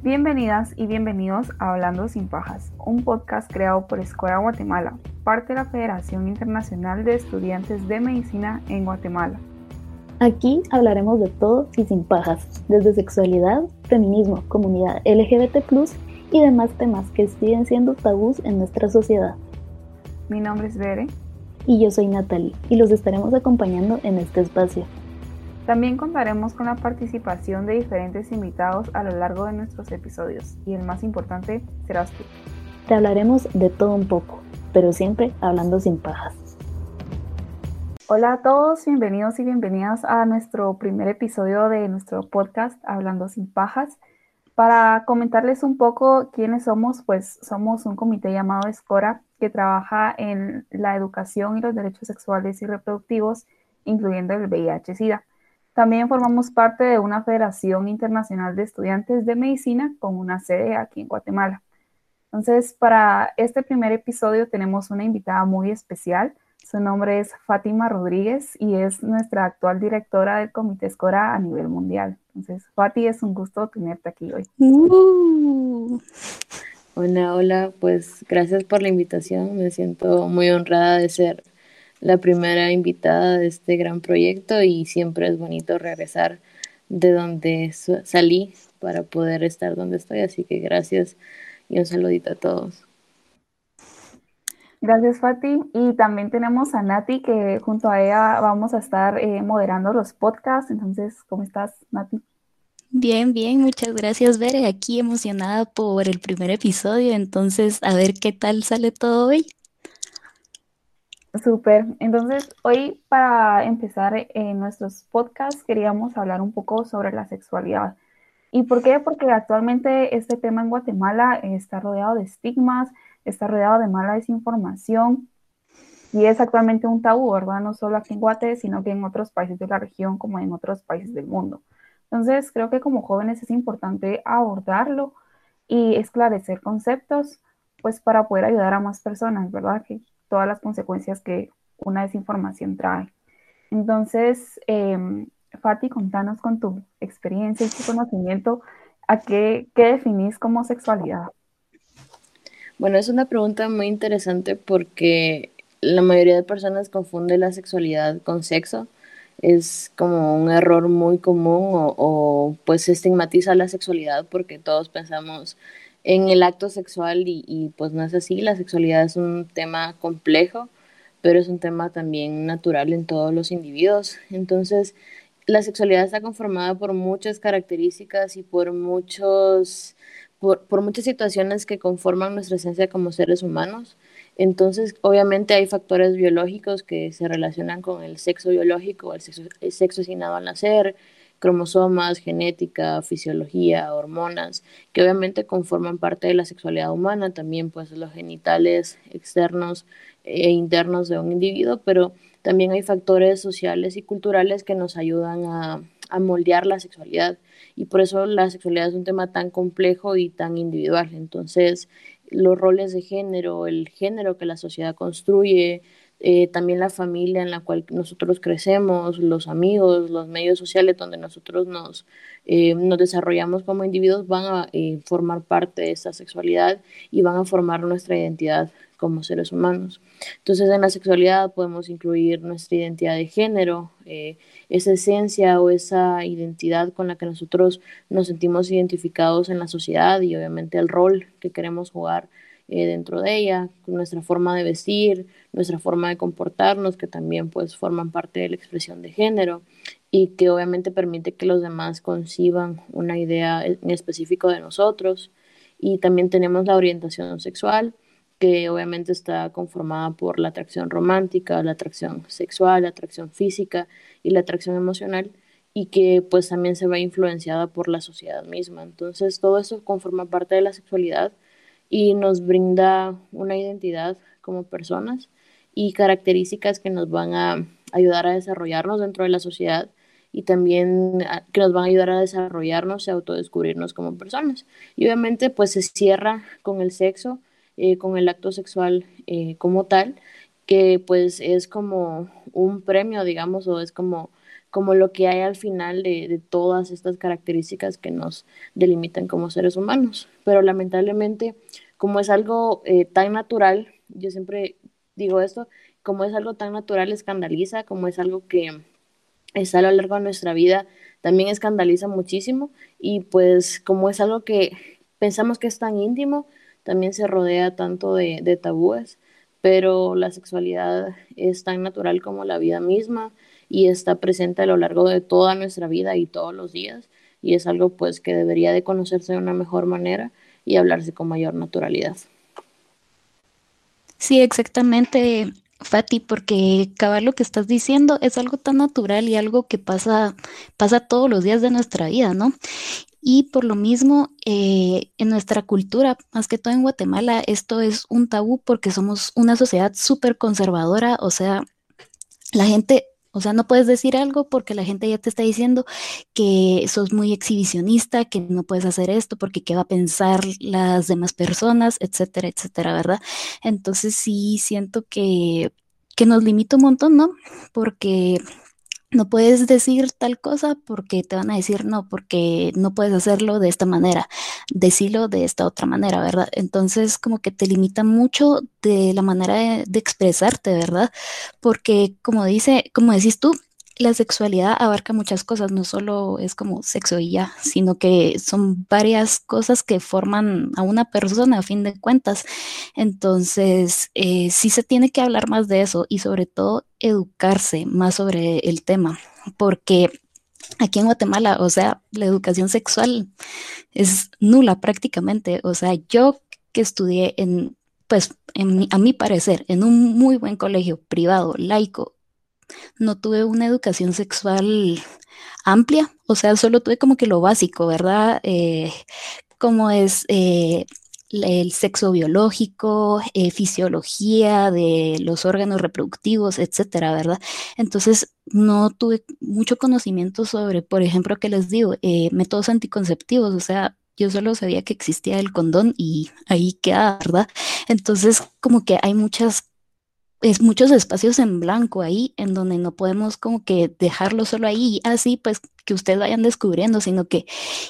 Bienvenidas y bienvenidos a Hablando sin Pajas, un podcast creado por Escuela Guatemala, parte de la Federación Internacional de Estudiantes de Medicina en Guatemala. Aquí hablaremos de todo y sin pajas, desde sexualidad, feminismo, comunidad LGBT y demás temas que siguen siendo tabús en nuestra sociedad. Mi nombre es Bere. Y yo soy Natalie, y los estaremos acompañando en este espacio. También contaremos con la participación de diferentes invitados a lo largo de nuestros episodios, y el más importante serás tú. Te hablaremos de todo un poco, pero siempre hablando sin pajas. Hola a todos, bienvenidos y bienvenidas a nuestro primer episodio de nuestro podcast Hablando sin pajas. Para comentarles un poco quiénes somos, pues somos un comité llamado Escora que trabaja en la educación y los derechos sexuales y reproductivos, incluyendo el VIH-Sida. También formamos parte de una Federación Internacional de Estudiantes de Medicina con una sede aquí en Guatemala. Entonces, para este primer episodio tenemos una invitada muy especial. Su nombre es Fátima Rodríguez y es nuestra actual directora del Comité Escora a nivel mundial. Entonces, Fati, es un gusto tenerte aquí hoy. Uh. Hola, hola, pues gracias por la invitación. Me siento muy honrada de ser la primera invitada de este gran proyecto y siempre es bonito regresar de donde salí para poder estar donde estoy. Así que gracias y un saludito a todos. Gracias, Fati. Y también tenemos a Nati, que junto a ella vamos a estar eh, moderando los podcasts. Entonces, ¿cómo estás, Nati? Bien, bien, muchas gracias, Bere. Aquí emocionada por el primer episodio. Entonces, a ver qué tal sale todo hoy. Súper. Entonces, hoy para empezar en eh, nuestros podcasts queríamos hablar un poco sobre la sexualidad. ¿Y por qué? Porque actualmente este tema en Guatemala está rodeado de estigmas, está rodeado de mala desinformación y es actualmente un tabú, ¿verdad? No solo aquí en Guate, sino que en otros países de la región como en otros países del mundo. Entonces, creo que como jóvenes es importante abordarlo y esclarecer conceptos, pues para poder ayudar a más personas, ¿verdad? Que todas las consecuencias que una desinformación trae. Entonces, eh, Fati, contanos con tu experiencia y tu conocimiento, ¿a qué, qué definís como sexualidad? Bueno, es una pregunta muy interesante porque la mayoría de personas confunde la sexualidad con sexo. Es como un error muy común o, o pues estigmatiza la sexualidad porque todos pensamos en el acto sexual y, pues no es así. La sexualidad es un tema complejo, pero es un tema también natural en todos los individuos. Entonces, la sexualidad está conformada por muchas características y por muchos por, muchas situaciones que conforman nuestra esencia como seres humanos. Entonces, obviamente hay factores biológicos que se relacionan con el sexo biológico, el sexo, el sexo asignado al nacer, cromosomas, genética, fisiología, hormonas, que obviamente conforman parte de la sexualidad humana, también pues los genitales externos e internos de un individuo, pero también hay factores sociales y culturales que nos ayudan a, a moldear la sexualidad y por eso la sexualidad es un tema tan complejo y tan individual. Entonces, los roles de género, el género que la sociedad construye, eh, también la familia en la cual nosotros crecemos, los amigos, los medios sociales donde nosotros nos, eh, nos desarrollamos como individuos van a eh, formar parte de esta sexualidad y van a formar nuestra identidad como seres humanos. Entonces en la sexualidad podemos incluir nuestra identidad de género, esa esencia o esa identidad con la que nosotros nos sentimos identificados en la sociedad y obviamente el rol que queremos jugar eh, dentro de ella, nuestra forma de vestir, nuestra forma de comportarnos, que también pues forman parte de la expresión de género y que obviamente permite que los demás conciban una idea en específico de nosotros. Y también tenemos la orientación sexual, que obviamente está conformada por la atracción romántica, la atracción sexual, la atracción física y la atracción emocional y que pues también se ve influenciada por la sociedad misma. Entonces todo eso conforma parte de la sexualidad y nos brinda una identidad como personas y características que nos van a ayudar a desarrollarnos dentro de la sociedad y también que nos van a ayudar a desarrollarnos y autodescubrirnos como personas. Y obviamente pues se cierra con el sexo eh, con el acto sexual eh, como tal, que pues es como un premio, digamos, o es como como lo que hay al final de, todas estas características que nos delimitan como seres humanos. Pero lamentablemente, como es algo eh, tan natural, yo siempre digo esto, como es algo tan natural, escandaliza, como es algo que está a lo largo de nuestra vida, también escandaliza muchísimo y pues como es algo que pensamos que es tan íntimo, también se rodea tanto de tabúes, pero la sexualidad es tan natural como la vida misma y está presente a lo largo de toda nuestra vida y todos los días y es algo pues que debería de conocerse de una mejor manera y hablarse con mayor naturalidad. Sí, exactamente, Fati, porque cabal lo que estás diciendo es algo tan natural y algo que pasa, pasa todos los días de nuestra vida, ¿no? Y por lo mismo, eh, en nuestra cultura, más que todo en Guatemala, esto es un tabú porque somos una sociedad súper conservadora, o sea, la gente o sea, no puedes decir algo porque la gente ya te está diciendo que sos muy exhibicionista, que no puedes hacer esto porque qué va a pensar las demás personas, etcétera, etcétera, ¿verdad? Entonces sí siento que, que nos limita un montón, ¿no? Porque no puedes decir tal cosa porque te van a decir no, porque no puedes hacerlo de esta manera, decirlo de esta otra manera, ¿verdad? Entonces como que te limita mucho de la manera de, de expresarte, ¿verdad? Porque como dice, como decís tú, la sexualidad abarca muchas cosas, no solo es como sexo y ya, sino que son varias cosas que forman a una persona a fin de cuentas. Entonces, eh, sí se tiene que hablar más de eso y sobre todo educarse más sobre el tema, porque aquí en Guatemala, o sea, la educación sexual es nula prácticamente. O sea, yo que estudié en, pues, a mi parecer, en un muy buen colegio privado, laico, no tuve una educación sexual amplia, o sea, solo tuve como que lo básico, ¿verdad? Eh, como es eh, el sexo biológico, eh, fisiología de los órganos reproductivos, etcétera, ¿verdad? Entonces, no tuve mucho conocimiento sobre, por ejemplo, ¿qué les digo? métodos anticonceptivos, o sea, yo solo sabía que existía el condón y ahí queda, ¿verdad? Entonces, como que hay muchas es muchos espacios en blanco ahí, en donde no podemos como que dejarlo solo ahí, así pues que ustedes vayan descubriendo, sino que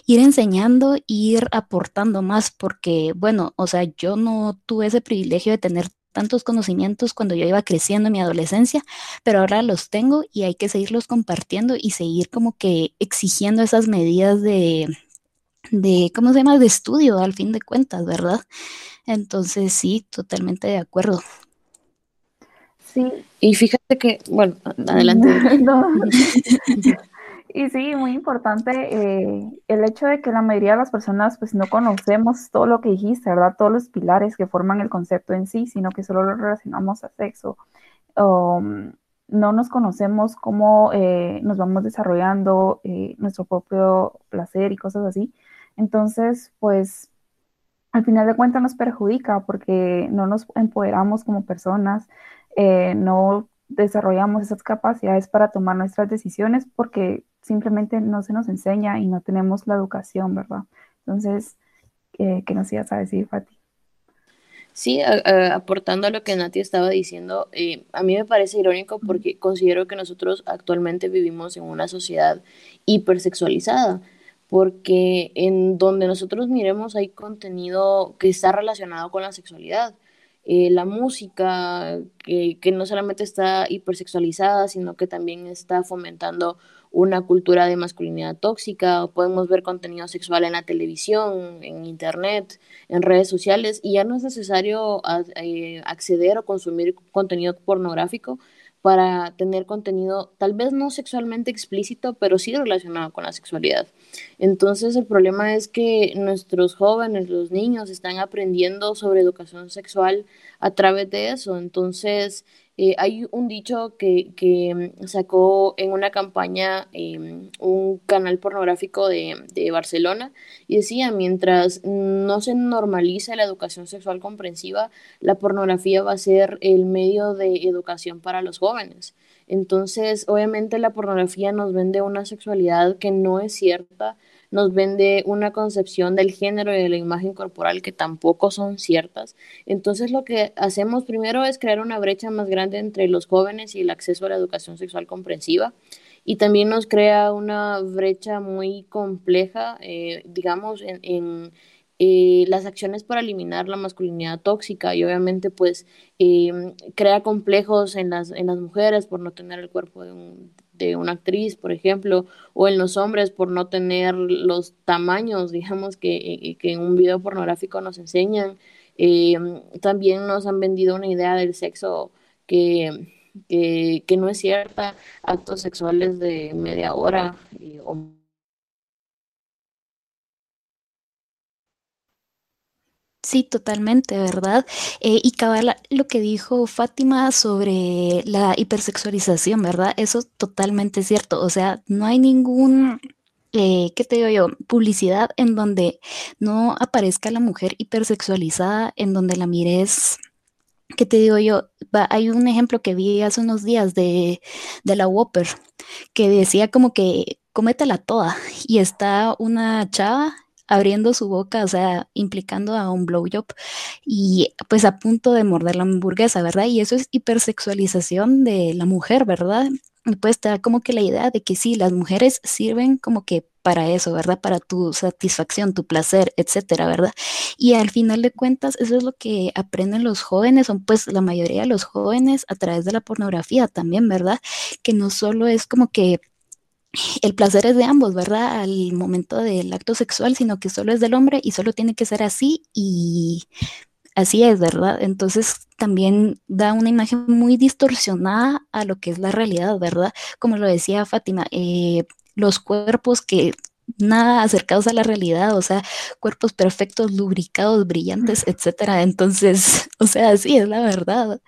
ir enseñando, ir aportando más, porque bueno, o sea, yo no tuve ese privilegio de tener tantos conocimientos cuando yo iba creciendo en mi adolescencia, pero ahora los tengo y hay que seguirlos compartiendo y seguir como que exigiendo esas medidas de, de, ¿cómo se llama?, de estudio al fin de cuentas, ¿verdad? Entonces, sí, totalmente de acuerdo. Sí. Y fíjate que, bueno, adelante. y sí, muy importante eh, el hecho de que la mayoría de las personas pues no conocemos todo lo que dijiste, ¿verdad? Todos los pilares que forman el concepto en sí, sino que solo lo relacionamos a sexo. Um, no nos conocemos cómo eh, nos vamos desarrollando eh, nuestro propio placer y cosas así. Entonces, pues al final de cuentas nos perjudica porque no nos empoderamos como personas, eh, no desarrollamos esas capacidades para tomar nuestras decisiones porque simplemente no se nos enseña y no tenemos la educación, ¿verdad? Entonces, eh, ¿qué nos ibas a decir, Fati? Sí, aportando a lo que Nati estaba diciendo, eh, a mí me parece irónico porque considero que nosotros actualmente vivimos en una sociedad hipersexualizada, porque en donde nosotros miremos hay contenido que está relacionado con la sexualidad eh, la música, que, que, no solamente está hipersexualizada, sino que también está fomentando una cultura de masculinidad tóxica, podemos ver contenido sexual en la televisión, en internet, en redes sociales, y ya no es necesario eh, acceder o consumir contenido pornográfico para tener contenido tal vez no sexualmente explícito, pero sí relacionado con la sexualidad. Entonces el problema es que nuestros jóvenes, los niños, están aprendiendo sobre educación sexual a través de eso. Entonces eh, hay un dicho que, que, sacó en una campaña em, un canal pornográfico de, de, Barcelona y decía, mientras no se normalice la educación sexual comprensiva, la pornografía va a ser el medio de educación para los jóvenes. Entonces, obviamente la pornografía nos vende una sexualidad que no es cierta, nos vende una concepción del género y de la imagen corporal que tampoco son ciertas. Entonces lo que hacemos primero es crear una brecha más grande entre los jóvenes y el acceso a la educación sexual comprensiva. y también nos crea una brecha muy compleja, eh, digamos, en, eh, las acciones para eliminar la masculinidad tóxica y obviamente pues em, crea complejos en las, en las mujeres por no tener el cuerpo de, un, de una actriz, por ejemplo, o en los hombres por no tener los tamaños, digamos, que, eh, que en un video pornográfico nos enseñan. Em, también nos han vendido una idea del sexo que, que, no es cierta, actos sexuales de media hora eh, Sí, totalmente, ¿verdad? Eh, y cabal, lo que dijo Fátima sobre la hipersexualización, ¿verdad? Eso es totalmente cierto. O sea, no hay ningún, eh, ¿qué te digo yo? Publicidad en donde no aparezca la mujer hipersexualizada, en donde la mires, ¿qué te digo yo? hay un ejemplo que vi hace unos días de, de la Whopper, que decía como que cométela toda, y está una chava abriendo su boca, o sea, implicando a un blowjob y pues a punto de morder la hamburguesa, ¿verdad? Y eso es hipersexualización de la mujer, ¿verdad? Y pues da como que la idea de que sí, las mujeres sirven como que para eso, ¿verdad? Para tu satisfacción, tu placer, etcétera, ¿verdad? Y al final de cuentas, eso es lo que aprenden los jóvenes, son pues la mayoría de los jóvenes a través de la pornografía también, ¿verdad? Que no solo es como que el placer es de ambos, ¿verdad? Al momento del acto sexual, sino que solo es del hombre y solo tiene que ser así y así es, ¿verdad? Entonces también da una imagen muy distorsionada a lo que es la realidad, ¿verdad? Como lo decía Fátima, eh, los cuerpos que nada acercados a la realidad, o sea, cuerpos perfectos, lubricados, brillantes, etcétera. Entonces, o sea, sí, es la verdad.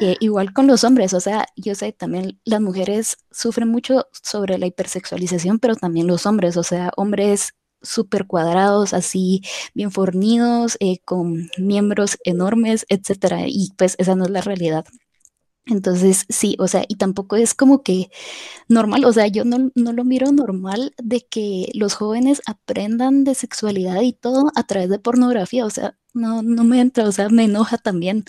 Eh, igual con los hombres, o sea, yo sé también las mujeres sufren mucho sobre la hipersexualización, pero también los hombres, o sea, hombres súper cuadrados, así bien fornidos, eh, con miembros enormes, etcétera. Y pues esa no es la realidad. Entonces, sí, o sea, y tampoco es como que normal, o sea, yo no, no, lo miro normal de que los jóvenes aprendan de sexualidad y todo a través de pornografía, o sea, no, no me entra, o sea, me enoja también,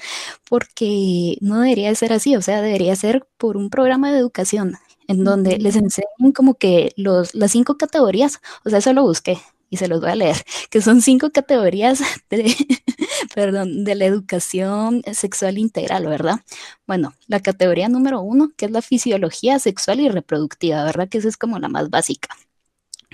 porque no debería ser así, o sea, debería ser por un programa de educación en donde les enseñen como que los, las cinco categorías, o sea, eso lo busqué, y se los voy a leer, que son cinco categorías de, perdón, de la educación sexual integral, ¿verdad? Bueno, la categoría número uno, que es la fisiología sexual y reproductiva, ¿verdad? Que esa es como la más básica.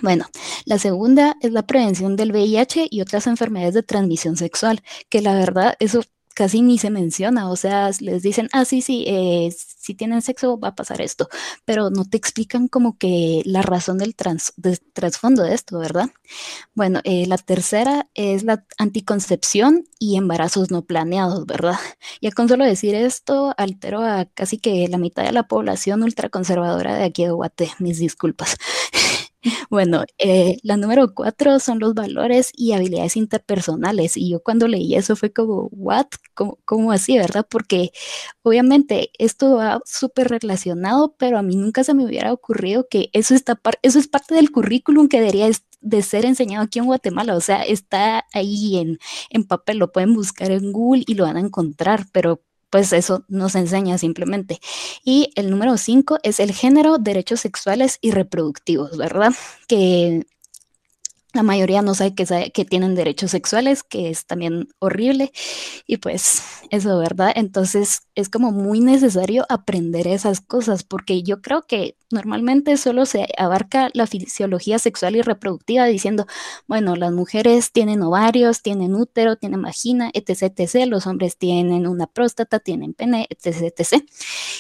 Bueno, la segunda es la prevención del VIH y otras enfermedades de transmisión sexual, que la verdad eso casi ni se menciona, o sea, les dicen, ah, sí, sí, eh, si tienen sexo va a pasar esto, pero no te explican como que la razón del, trasfondo de esto, ¿verdad? Bueno, eh, la tercera es la anticoncepción y embarazos no planeados, ¿verdad? Ya con solo decir esto, altero a casi que la mitad de la población ultraconservadora de aquí de Guate, mis disculpas. Bueno, eh, la número cuatro son los valores y habilidades interpersonales. Y yo cuando leí eso fue como, ¿what? ¿Cómo, así, verdad? Porque obviamente esto va súper relacionado, pero a mí nunca se me hubiera ocurrido que eso, está eso es parte del currículum que debería de ser enseñado aquí en Guatemala. O sea, está ahí en, en papel, lo pueden buscar en Google y lo van a encontrar, pero pues eso nos enseña simplemente. Y el número cinco es el género, derechos sexuales y reproductivos, ¿verdad? Que la mayoría no sabe que, tienen derechos sexuales, que es también horrible. Y pues eso, ¿verdad? Entonces es como muy necesario aprender esas cosas, porque yo creo que normalmente solo se abarca la fisiología sexual y reproductiva diciendo, bueno, las mujeres tienen ovarios, tienen útero, tienen vagina, etc, etc. Los hombres tienen una próstata, tienen pene, etc, etc.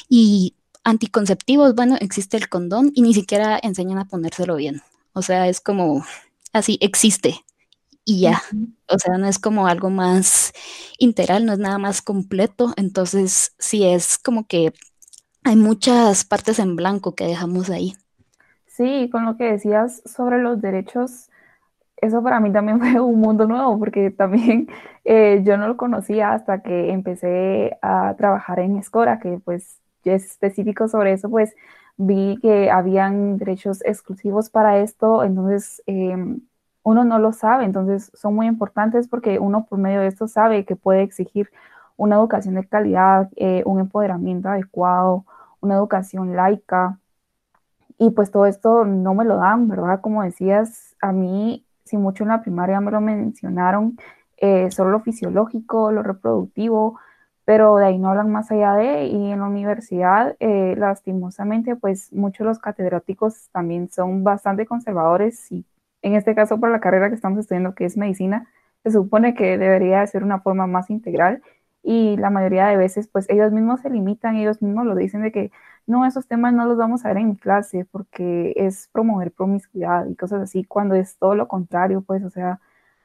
Y anticonceptivos, bueno, existe el condón y ni siquiera enseñan a ponérselo bien. O sea, es como así existe y ya. O sea, no es como algo más integral, no es nada más completo. Entonces, sí es como que hay muchas partes en blanco que dejamos ahí. Sí, con lo que decías sobre los derechos, eso para mí también fue un mundo nuevo, porque también eh, yo no lo conocía hasta que empecé a trabajar en Escora, que pues es específico sobre eso, pues vi que habían derechos exclusivos para esto, entonces em, uno no lo sabe, entonces son muy importantes porque uno por medio de esto sabe que puede exigir una educación de calidad, eh, un empoderamiento adecuado, una educación laica y pues todo esto no me lo dan, ¿verdad? Como decías, a mí, si mucho en la primaria me lo mencionaron, eh, solo lo fisiológico, lo reproductivo, pero de ahí no hablan más allá de, y en la universidad, eh, lastimosamente, pues muchos de los catedráticos también son bastante conservadores y en este caso para la carrera que estamos estudiando, que es medicina, se supone que debería ser una forma más integral y la mayoría de veces pues ellos mismos se limitan, ellos mismos lo dicen de que no, esos temas no los vamos a ver en clase porque es promover promiscuidad y cosas así, cuando es todo lo contrario, pues, o sea,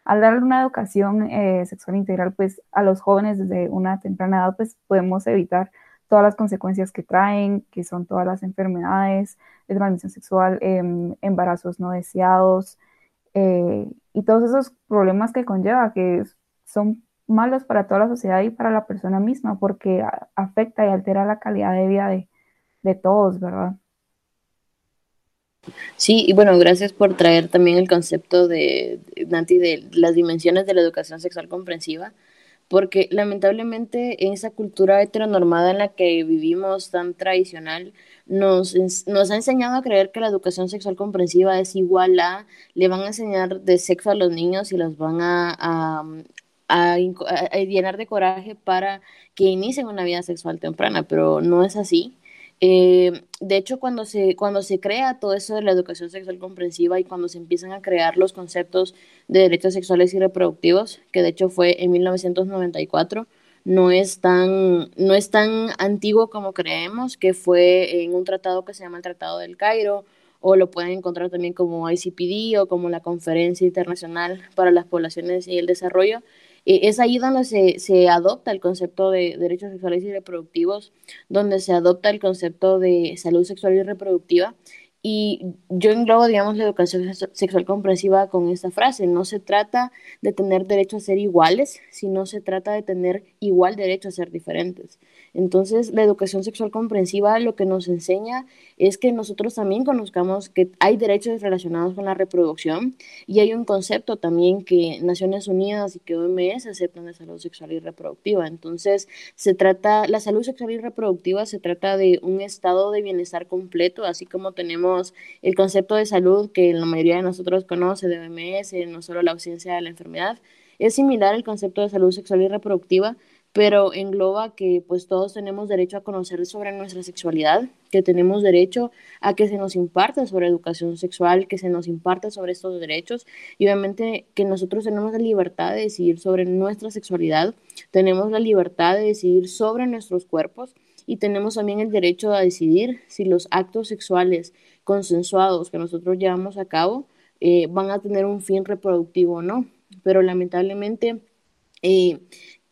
al darle una educación eh, sexual integral pues a los jóvenes desde una temprana edad pues podemos evitar todas las consecuencias que traen, que son todas las enfermedades de transmisión sexual, em, embarazos no deseados eh, y todos esos problemas que conlleva, que son malos para toda la sociedad y para la persona misma, porque afecta y altera la calidad de vida de, de todos, ¿verdad? Sí, y bueno, gracias por traer también el concepto de, Nanti, de las dimensiones de la educación sexual comprensiva, porque lamentablemente en esa cultura heteronormada en la que vivimos tan tradicional, nos, nos ha enseñado a creer que la educación sexual comprensiva es igual a, le van a enseñar de sexo a los niños y los van a, a, a, llenar de coraje para que inicien una vida sexual temprana, pero no es así. Eh, de hecho, cuando se, cuando se crea todo eso de la educación sexual comprensiva y cuando se empiezan a crear los conceptos de derechos sexuales y reproductivos, que de hecho fue en 1994, no es tan, no es tan antiguo como creemos, que fue en un tratado que se llama el Tratado del Cairo, o lo pueden encontrar también como ICPD o como la Conferencia Internacional para las Poblaciones y el Desarrollo, eh, es ahí donde se, se, adopta el concepto de derechos sexuales y reproductivos, donde se adopta el concepto de salud sexual y reproductiva y yo englobo, digamos, la educación sexual comprensiva con esta frase. No se trata de tener derecho a ser iguales, sino se trata de tener igual derecho a ser diferentes. Entonces, la educación sexual comprensiva lo que nos enseña es que nosotros también conozcamos que hay derechos relacionados con la reproducción y hay un concepto también que Naciones Unidas y que OMS aceptan de salud sexual y reproductiva. Entonces, se trata, la salud sexual y reproductiva se trata de un estado de bienestar completo, así como tenemos el concepto de salud que la mayoría de nosotros conoce de OMS, no solo la ausencia de la enfermedad. Es similar el concepto de salud sexual y reproductiva, pero engloba que pues todos tenemos derecho a conocer sobre nuestra sexualidad, que tenemos derecho a que se nos imparte sobre educación sexual, que se nos imparte sobre estos derechos y obviamente que nosotros tenemos la libertad de decidir sobre nuestra sexualidad, tenemos la libertad de decidir sobre nuestros cuerpos y tenemos también el derecho a decidir si los actos sexuales consensuados que nosotros llevamos a cabo eh, van a tener un fin reproductivo o no. Pero lamentablemente, eh,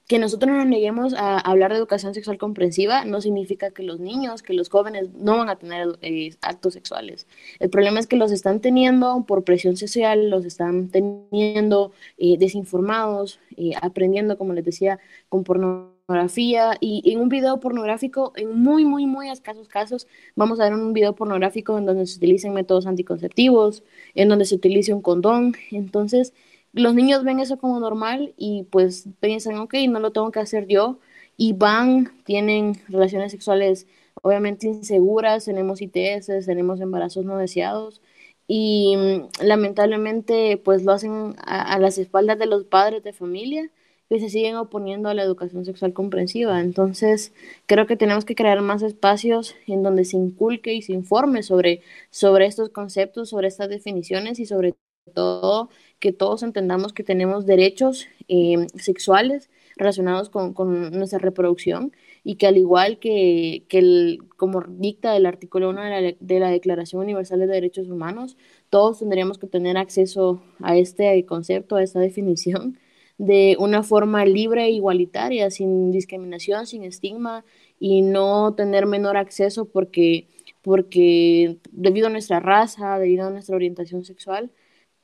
que nosotros nos neguemos a hablar de educación sexual comprensiva no significa que los niños, que los jóvenes no van a tener eh, actos sexuales. El problema es que los están teniendo por presión social, los están teniendo desinformados, aprendiendo, como les decía, con pornografía pornografía y en un video pornográfico, en muy, muy, muy escasos casos, vamos a ver un video pornográfico en donde se utilicen métodos anticonceptivos, en donde se utilice un condón. Entonces, los niños ven eso como normal y pues piensan, ok, no lo tengo que hacer yo y van, tienen relaciones sexuales obviamente inseguras, tenemos ITS, tenemos embarazos no deseados y mm, lamentablemente pues lo hacen a las espaldas de los padres de familia que se siguen oponiendo a la educación sexual comprensiva. Entonces, creo que tenemos que crear más espacios en donde se inculque y se informe sobre, sobre estos conceptos, sobre estas definiciones y sobre todo que todos entendamos que tenemos derechos eh, sexuales relacionados con, con, nuestra reproducción y que al igual que, que el, como dicta el artículo 1 de la, de la Declaración Universal de Derechos Humanos, todos tendríamos que tener acceso a este concepto, a esta definición de una forma libre e igualitaria, sin discriminación, sin estigma y no tener menor acceso porque, porque debido a nuestra raza, debido a nuestra orientación sexual,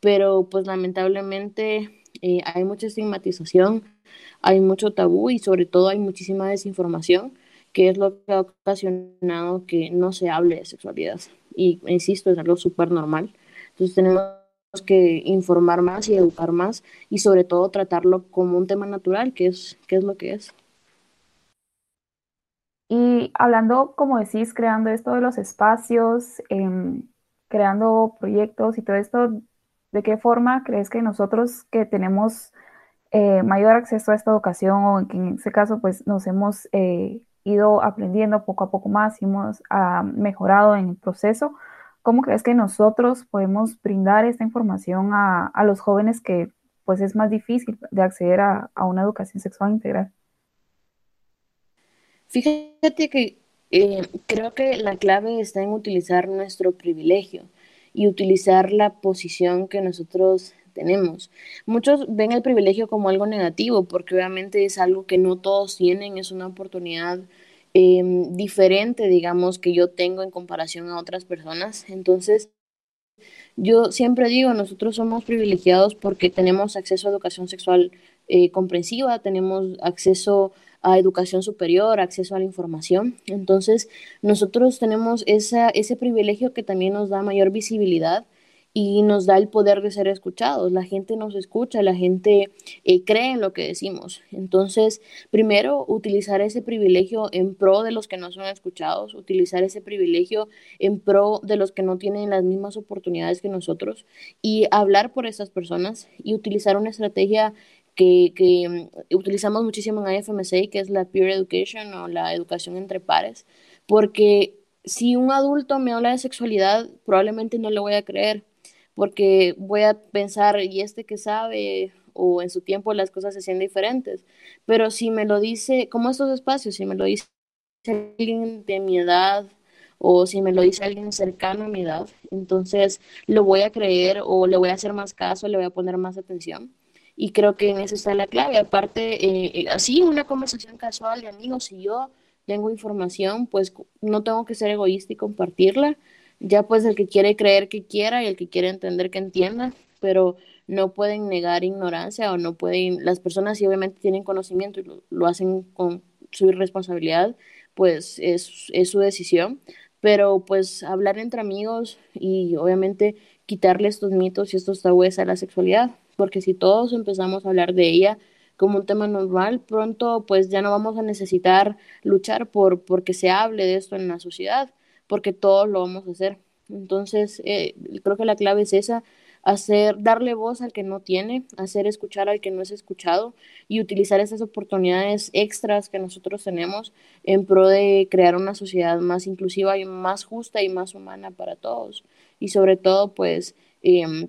pero pues lamentablemente eh, hay mucha estigmatización, hay mucho tabú y sobre todo hay muchísima desinformación, que es lo que ha ocasionado que no se hable de sexualidad. Y insisto, es algo súper normal. Entonces tenemos que informar más y educar más y sobre todo tratarlo como un tema natural, que es, que es lo que es. Y hablando, como decís, creando esto de los espacios, em, creando proyectos y todo esto, ¿de qué forma crees que nosotros que tenemos eh, mayor acceso a esta educación o que en ese caso pues nos hemos eh, ido aprendiendo poco a poco más y hemos ah, mejorado en el proceso, ¿cómo crees que nosotros podemos brindar esta información a, a los jóvenes que pues es más difícil de acceder a, a una educación sexual integral? Fíjate que eh, creo que la clave está en utilizar nuestro privilegio y utilizar la posición que nosotros tenemos. Muchos ven el privilegio como algo negativo porque obviamente es algo que no todos tienen, es una oportunidad em, diferente, digamos, que yo tengo en comparación a otras personas. Entonces, yo siempre digo, nosotros somos privilegiados porque tenemos acceso a educación sexual eh, comprensiva, tenemos acceso a educación superior, acceso a la información. Entonces, nosotros tenemos ese privilegio que también nos da mayor visibilidad y nos da el poder de ser escuchados. La gente nos escucha, la gente eh, cree en lo que decimos. Entonces, primero, utilizar ese privilegio en pro de los que no son escuchados, utilizar ese privilegio en pro de los que no tienen las mismas oportunidades que nosotros y hablar por esas personas y utilizar una estrategia que, que mm, utilizamos muchísimo en IFMSA, que es la peer education o la educación entre pares, porque si un adulto me habla de sexualidad, probablemente no le voy a creer, porque voy a pensar, ¿y este que sabe? O en su tiempo las cosas se hacían diferentes. Pero si me lo dice, como estos espacios, si me lo dice alguien de mi edad, o si me lo dice alguien cercano a mi edad, entonces lo voy a creer o le voy a hacer más caso, le voy a poner más atención y creo que en eso está la clave. Aparte, eh, eh, así una conversación casual de amigos, si yo tengo información, pues no tengo que ser egoísta y compartirla. Ya pues el que quiere creer que quiera y el que quiere entender que entienda, pero no pueden negar ignorancia o no pueden, las personas si obviamente tienen conocimiento y lo, hacen con su irresponsabilidad, pues es, es su decisión. Pero pues hablar entre amigos y obviamente quitarle estos mitos y estos tabúes a la sexualidad porque si todos empezamos a hablar de ella como un tema normal, pronto pues ya no vamos a necesitar luchar por porque se hable de esto en la sociedad, porque todos lo vamos a hacer. Entonces, eh, creo que la clave es esa, hacer, darle voz al que no tiene, hacer escuchar al que no es escuchado y utilizar esas oportunidades extras que nosotros tenemos en pro de crear una sociedad más inclusiva y más justa y más humana para todos. Y sobre todo, pues, eh,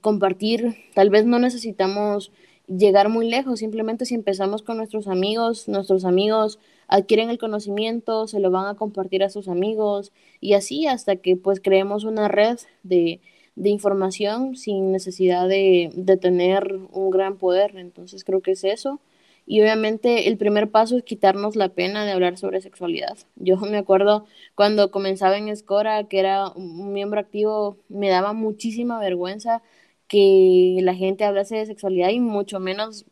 compartir, tal vez no necesitamos llegar muy lejos, simplemente si empezamos con nuestros amigos, nuestros amigos adquieren el conocimiento, se lo van a compartir a sus amigos y así hasta que pues creemos una red de, de información sin necesidad de, de tener un gran poder. Entonces creo que es eso. Y obviamente el primer paso es quitarnos la pena de hablar sobre sexualidad. Yo me acuerdo cuando comenzaba en Escora, que era un miembro activo, me daba muchísima vergüenza que la gente hablase de sexualidad y mucho menos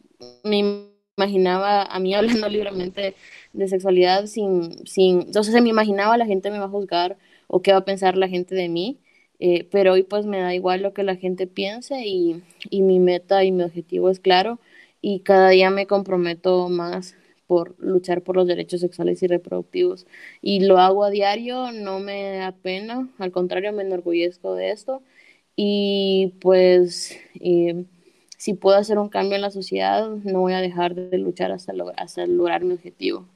me imaginaba a mí hablando libremente de sexualidad sin, sin, entonces se me imaginaba la gente me va a juzgar o qué va a pensar la gente de mí, eh, pero hoy pues me da igual lo que la gente piense y, y mi meta y mi objetivo es claro y cada día me comprometo más por luchar por los derechos sexuales y reproductivos. Y lo hago a diario, no me da pena, al contrario, me enorgullezco de esto. Y pues eh, si puedo hacer un cambio en la sociedad, no voy a dejar de luchar hasta, hasta lograr mi objetivo.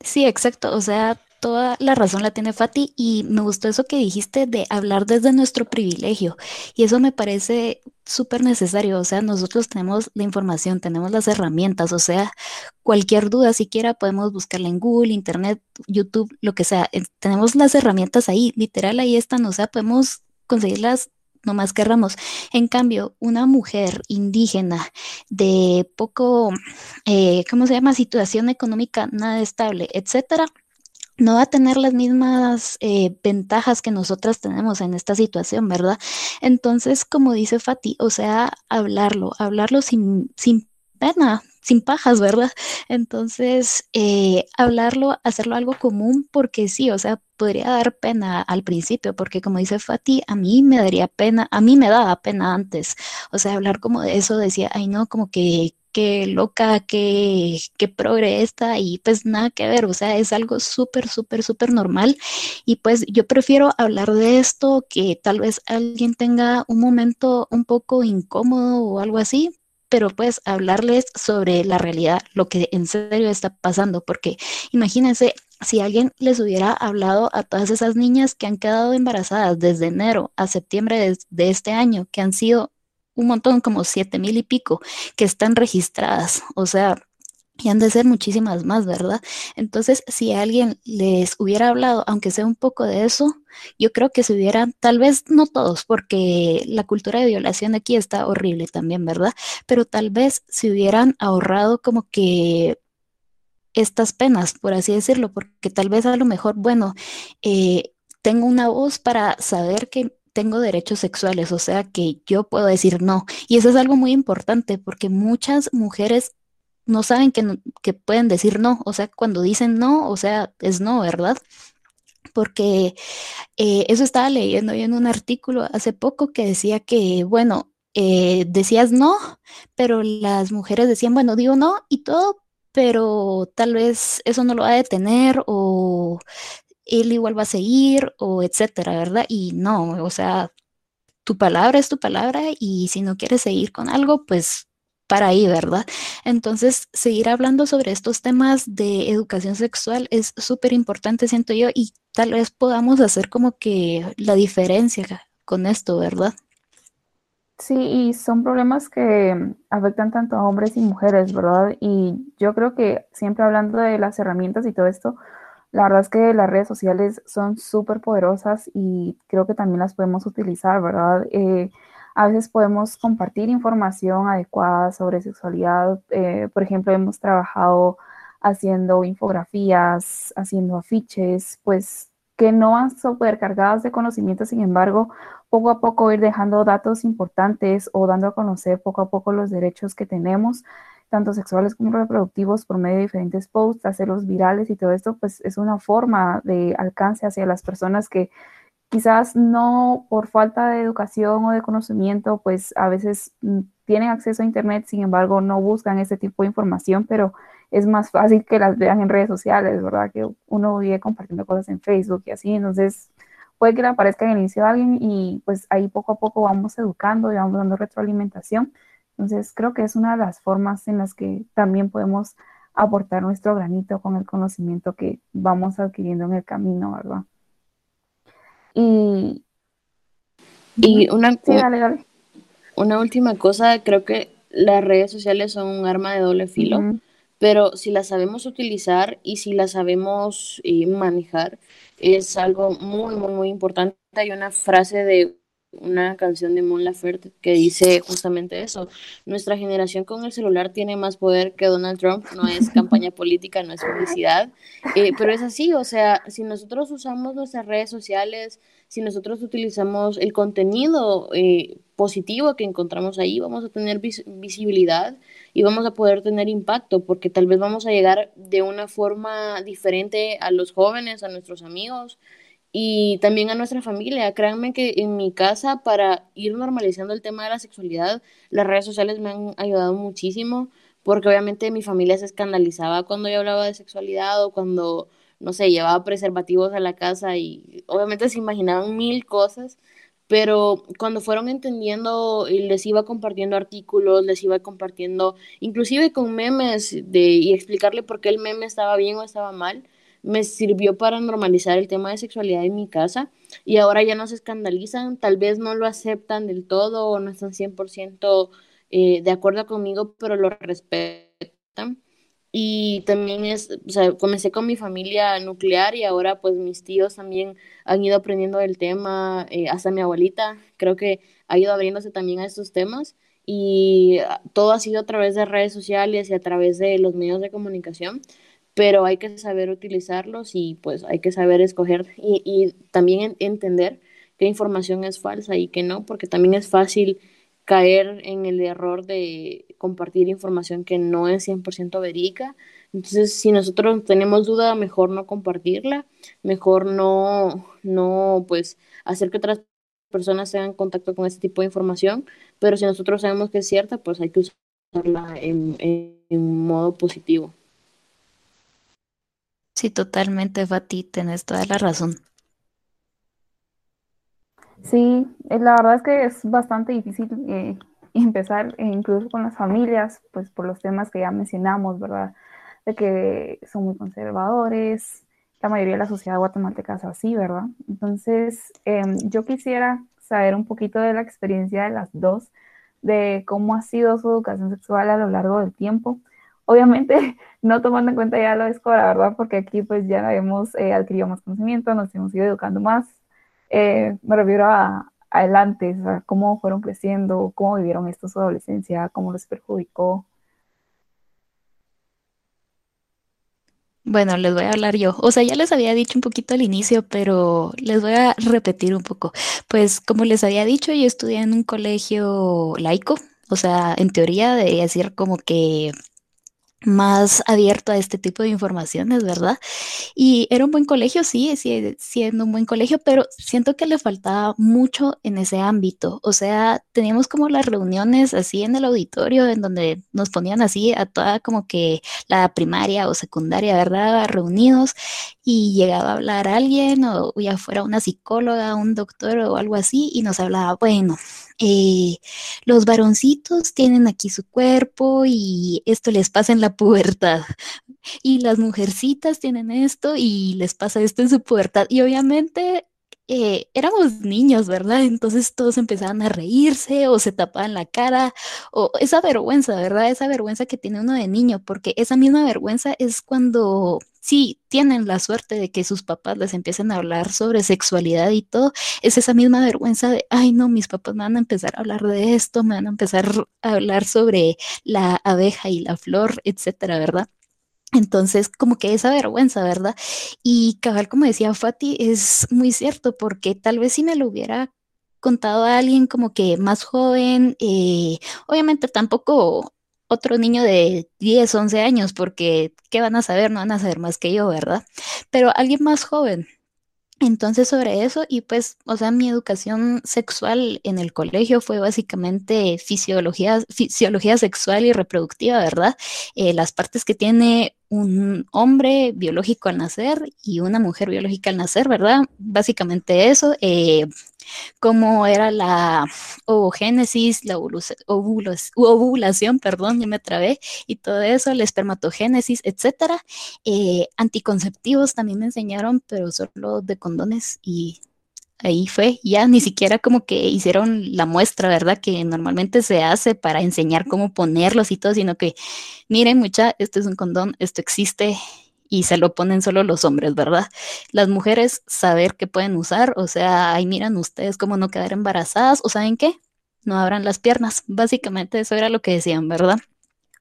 Sí, exacto. O sea, toda la razón la tiene Fati y me gustó eso que dijiste de hablar desde nuestro privilegio y eso me parece súper necesario, o sea, nosotros tenemos la información, tenemos las herramientas, o sea, cualquier duda siquiera podemos buscarla en Google, Internet, YouTube, lo que sea, eh, tenemos las herramientas ahí, literal ahí están, o sea, podemos conseguirlas no más querramos. En cambio, una mujer indígena de poco, eh, ¿cómo se llama? Situación económica nada estable, etcétera, no va a tener las mismas eh, ventajas que nosotras tenemos en esta situación, ¿verdad? Entonces, como dice Fati, o sea, hablarlo, hablarlo sin, sin pena, sin pajas, ¿verdad? Entonces, eh, hablarlo, hacerlo algo común, porque sí, o sea, podría dar pena al principio, porque como dice Fati, a mí me daría pena, a mí me daba pena antes, o sea, hablar como de eso, decía, ay no, como que qué loca, qué, qué progre esta, y pues nada que ver, o sea, es algo súper, súper, súper normal. Y pues yo prefiero hablar de esto que tal vez alguien tenga un momento un poco incómodo o algo así, pero pues hablarles sobre la realidad, lo que en serio está pasando, porque imagínense si alguien les hubiera hablado a todas esas niñas que han quedado embarazadas desde enero a septiembre de, este año, que han sido un montón, como siete mil y pico, que están registradas, o sea, y han de ser muchísimas más, ¿verdad? Entonces, si alguien les hubiera hablado, aunque sea un poco de eso, yo creo que se hubieran, tal vez no todos, porque la cultura de violación aquí está horrible también, ¿verdad? Pero tal vez se hubieran ahorrado como que estas penas, por así decirlo, porque tal vez a lo mejor, bueno, eh, tengo una voz para saber que tengo derechos sexuales, o sea que yo puedo decir no. Y eso es algo muy importante porque muchas mujeres no saben que, que pueden decir no, o sea, cuando dicen no, o sea, es no, ¿verdad? Porque eh, eso estaba leyendo yo en un artículo hace poco que decía que, bueno, eh, decías no, pero las mujeres decían, bueno, digo no y todo, pero tal vez eso no lo va a detener o él igual va a seguir o etcétera, ¿verdad? Y no, o sea, tu palabra es tu palabra y si no quieres seguir con algo, pues para ahí, ¿verdad? Entonces, seguir hablando sobre estos temas de educación sexual es súper importante, siento yo, y tal vez podamos hacer como que la diferencia con esto, ¿verdad? Sí, y son problemas que afectan tanto a hombres y mujeres, ¿verdad? Y yo creo que siempre hablando de las herramientas y todo esto, la verdad es que las redes sociales son súper poderosas y creo que también las podemos utilizar, ¿verdad? Eh, a veces podemos compartir información adecuada sobre sexualidad. Eh, por ejemplo, hemos trabajado haciendo infografías, haciendo afiches, pues que no van súper cargadas de conocimiento, sin embargo, poco a poco ir dejando datos importantes o dando a conocer poco a poco los derechos que tenemos, tanto sexuales como reproductivos, por medio de diferentes posts, hacerlos virales y todo esto, pues es una forma de alcance hacia las personas que quizás no por falta de educación o de conocimiento, pues a veces mm, tienen acceso a Internet, sin embargo no buscan ese tipo de información, pero es más fácil que las vean en redes sociales, ¿verdad? Que uno vive compartiendo cosas en Facebook y así, entonces puede que le aparezca en el inicio alguien y pues ahí poco a poco vamos educando y vamos dando retroalimentación. Entonces creo que es una de las formas en las que también podemos aportar nuestro granito con el conocimiento que vamos adquiriendo en el camino, ¿verdad? Y, y una, una última cosa, creo que las redes sociales son un arma de doble filo, pero si las sabemos utilizar y si las sabemos eh, manejar, es algo muy, muy, muy importante. Hay una frase de una canción de Mon Laferte que dice justamente eso. Nuestra generación con el celular tiene más poder que Donald Trump. No es campaña política, no es publicidad, eh, pero es así. O sea, si nosotros usamos nuestras redes sociales, si nosotros utilizamos el contenido eh, positivo que encontramos ahí, vamos a tener visibilidad y vamos a poder tener impacto, porque tal vez vamos a llegar de una forma diferente a los jóvenes, a nuestros amigos y también a nuestra familia. Créanme que en mi casa, para ir normalizando el tema de la sexualidad, las redes sociales me han ayudado muchísimo, porque obviamente mi familia se escandalizaba cuando yo hablaba de sexualidad o cuando, no sé, llevaba preservativos a la casa y obviamente se imaginaban mil cosas pero cuando fueron entendiendo y les iba compartiendo artículos, les iba compartiendo, inclusive con memes de, y explicarle por qué el meme estaba bien o estaba mal, me sirvió para normalizar el tema de sexualidad en mi casa y ahora ya no se escandalizan, tal vez no lo aceptan del todo o no están 100% eh, de acuerdo conmigo, pero lo respetan. Y también es, o sea, comencé con mi familia nuclear y ahora pues mis tíos también han ido aprendiendo del tema, eh, hasta mi abuelita creo que ha ido abriéndose también a estos temas y todo ha sido a través de redes sociales y a través de los medios de comunicación, pero hay que saber utilizarlos y pues hay que saber escoger y, y también entender qué información es falsa y qué no, porque también es fácil caer en el error de compartir información que no es 100% verídica. Entonces, si nosotros tenemos duda, mejor no compartirla, mejor no, no, pues, hacer que otras personas tengan contacto con este tipo de información, pero si nosotros sabemos que es cierta, pues hay que en, en modo positivo. Sí, totalmente, Fati, tenés toda la razón. Sí, eh, la verdad es que es bastante difícil eh, empezar, eh, incluso con las familias, pues por los temas que ya mencionamos, ¿verdad? De que son muy conservadores, la mayoría de la sociedad guatemalteca es así, ¿verdad? Entonces, em, yo quisiera saber un poquito de la experiencia de las dos, de cómo ha sido su educación sexual a lo largo del tiempo. Obviamente, no tomando en cuenta ya lo de escuela, ¿verdad? Porque aquí pues ya hemos eh, adquirido más conocimiento, nos hemos ido educando más. Eh, me refiero a adelante, cómo fueron creciendo, cómo vivieron esto su adolescencia, cómo los perjudicó. Bueno, les voy a hablar yo. O sea, ya les había dicho un poquito al inicio, pero les voy a repetir un poco. Pues como les había dicho, yo estudié en un colegio laico, o sea, en teoría debería decir como que más abierto a este tipo de informaciones, ¿verdad? Y era un buen colegio, sí, sigue siendo un buen colegio, pero siento que le faltaba mucho en ese ámbito. O sea, teníamos como las reuniones así en el auditorio, en donde nos ponían así a toda como que la primaria o secundaria, ¿verdad? Reunidos y llegaba a hablar alguien o ya fuera una psicóloga, un doctor o algo así y nos hablaba, bueno, eh, los varoncitos tienen aquí su cuerpo y esto les pasa en la pubertad. Y las mujercitas tienen esto y les pasa esto en su pubertad. Y obviamente eh, éramos niños, ¿verdad? Entonces todos empezaban a reírse o se tapaban la cara o esa vergüenza, ¿verdad? Esa vergüenza que tiene uno de niño, porque esa misma vergüenza es cuando sí tienen la suerte de que sus papás les empiecen a hablar sobre sexualidad y todo, es esa misma vergüenza de, ay no, mis papás me van a empezar a hablar de esto, me van a empezar a hablar sobre la abeja y la flor, etcétera, ¿verdad? Entonces, como que esa vergüenza, ¿verdad? Y cabal, como decía Fati, es muy cierto, porque tal vez si me lo hubiera contado a alguien como que más joven, eh, obviamente tampoco otro niño de 10, 11 años, porque ¿qué van a saber? No van a saber más que yo, ¿verdad? Pero alguien más joven, entonces sobre eso y pues, o sea, mi educación sexual en el colegio fue básicamente fisiología, fisiología sexual y reproductiva, ¿verdad? Eh, las partes que tiene un hombre biológico al nacer y una mujer biológica al nacer, ¿verdad? Básicamente eso. Eh, cómo era la ovogénesis, la ovulación, perdón, ya me trabé, y todo eso, la espermatogénesis, etcétera. Eh, anticonceptivos también me enseñaron, pero solo de condones y ahí fue, ya ni siquiera como que hicieron la muestra, ¿verdad? Que normalmente se hace para enseñar cómo ponerlos y todo, sino que miren mucha, esto es un condón, esto existe y se lo ponen solo los hombres, ¿verdad? Las mujeres saber qué pueden usar, o sea, ahí miran ustedes cómo no quedar embarazadas, o saben qué, no abran las piernas, básicamente eso era lo que decían, ¿verdad?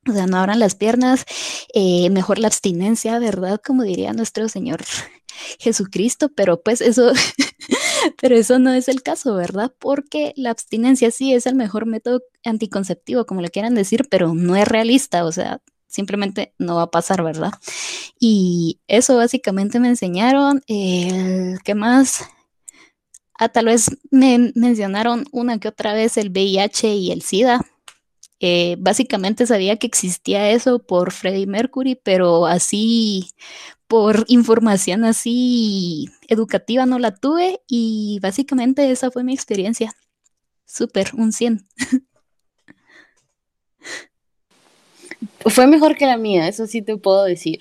O sea, no abran las piernas, eh, mejor la abstinencia, ¿verdad? Como diría nuestro Señor Jesucristo, pero pues eso, pero eso no es el caso, ¿verdad? Porque la abstinencia sí es el mejor método anticonceptivo, como le quieran decir, pero no es realista, o sea, simplemente no va a pasar, ¿verdad? Y eso básicamente me enseñaron. Eh, ¿Qué más? Ah, tal vez me mencionaron una que otra vez el VIH y el SIDA. Eh, básicamente sabía que existía eso por Freddie Mercury, pero así, por información así educativa no la tuve y básicamente esa fue mi experiencia. Súper, un 100. Fue mejor que la mía, eso sí te puedo decir.